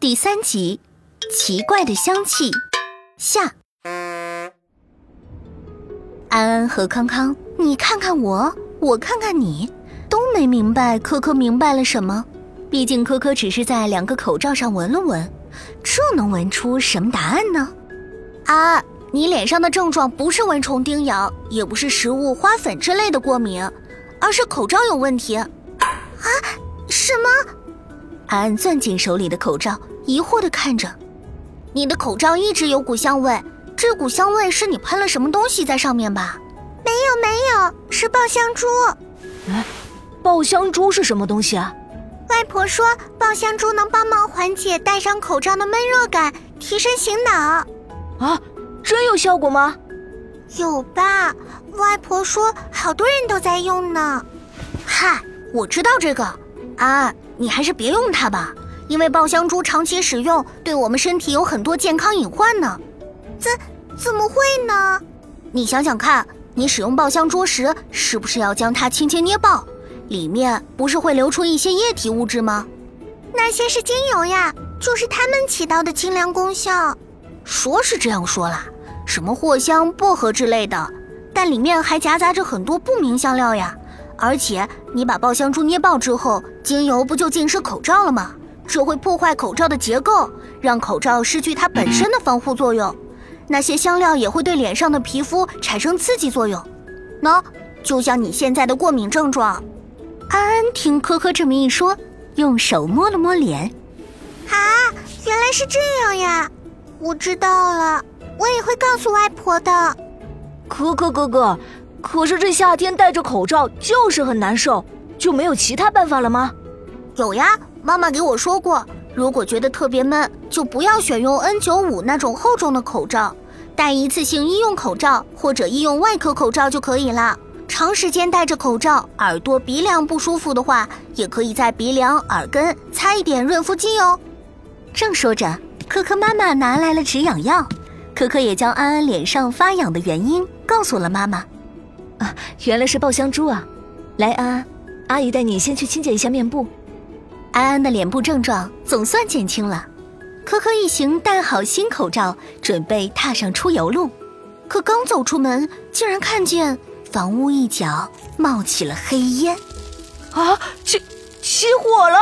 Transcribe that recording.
第三集，奇怪的香气下。安安和康康，你看看我，我看看你，都没明白科科明白了什么。毕竟科科只是在两个口罩上闻了闻，这能闻出什么答案呢？啊，你脸上的症状不是蚊虫叮咬，也不是食物花粉之类的过敏，而是口罩有问题。啊，什么？安安攥紧手里的口罩，疑惑的看着：“你的口罩一直有股香味，这股香味是你喷了什么东西在上面吧？”“没有，没有，是爆香珠。”“哎，爆香珠是什么东西啊？”“外婆说，爆香珠能帮忙缓解戴上口罩的闷热感，提神醒脑。”“啊，真有效果吗？”“有吧，外婆说好多人都在用呢。”“嗨，我知道这个。”啊，你还是别用它吧，因为爆香珠长期使用对我们身体有很多健康隐患呢。怎怎么会呢？你想想看，你使用爆香珠时，是不是要将它轻轻捏爆？里面不是会流出一些液体物质吗？那些是精油呀，就是它们起到的清凉功效。说是这样说啦，什么藿香、薄荷之类的，但里面还夹杂着很多不明香料呀。而且你把爆香珠捏爆之后，精油不就浸湿口罩了吗？这会破坏口罩的结构，让口罩失去它本身的防护作用。那些香料也会对脸上的皮肤产生刺激作用，喏，就像你现在的过敏症状。安安听科科这么一说，用手摸了摸脸。啊，原来是这样呀！我知道了，我也会告诉外婆的。科科哥哥。可是这夏天戴着口罩就是很难受，就没有其他办法了吗？有呀，妈妈给我说过，如果觉得特别闷，就不要选用 N95 那种厚重的口罩，戴一次性医用口罩或者医用外科口罩就可以了。长时间戴着口罩，耳朵鼻梁不舒服的话，也可以在鼻梁、耳根擦一点润肤剂哦。正说着，可可妈妈拿来了止痒药，可可也将安安脸上发痒的原因告诉了妈妈。啊，原来是爆香珠啊！来，安安，阿姨带你先去清洁一下面部。安安的脸部症状总算减轻了。可可一行戴好新口罩，准备踏上出游路。可刚走出门，竟然看见房屋一角冒起了黑烟。啊，起起火了！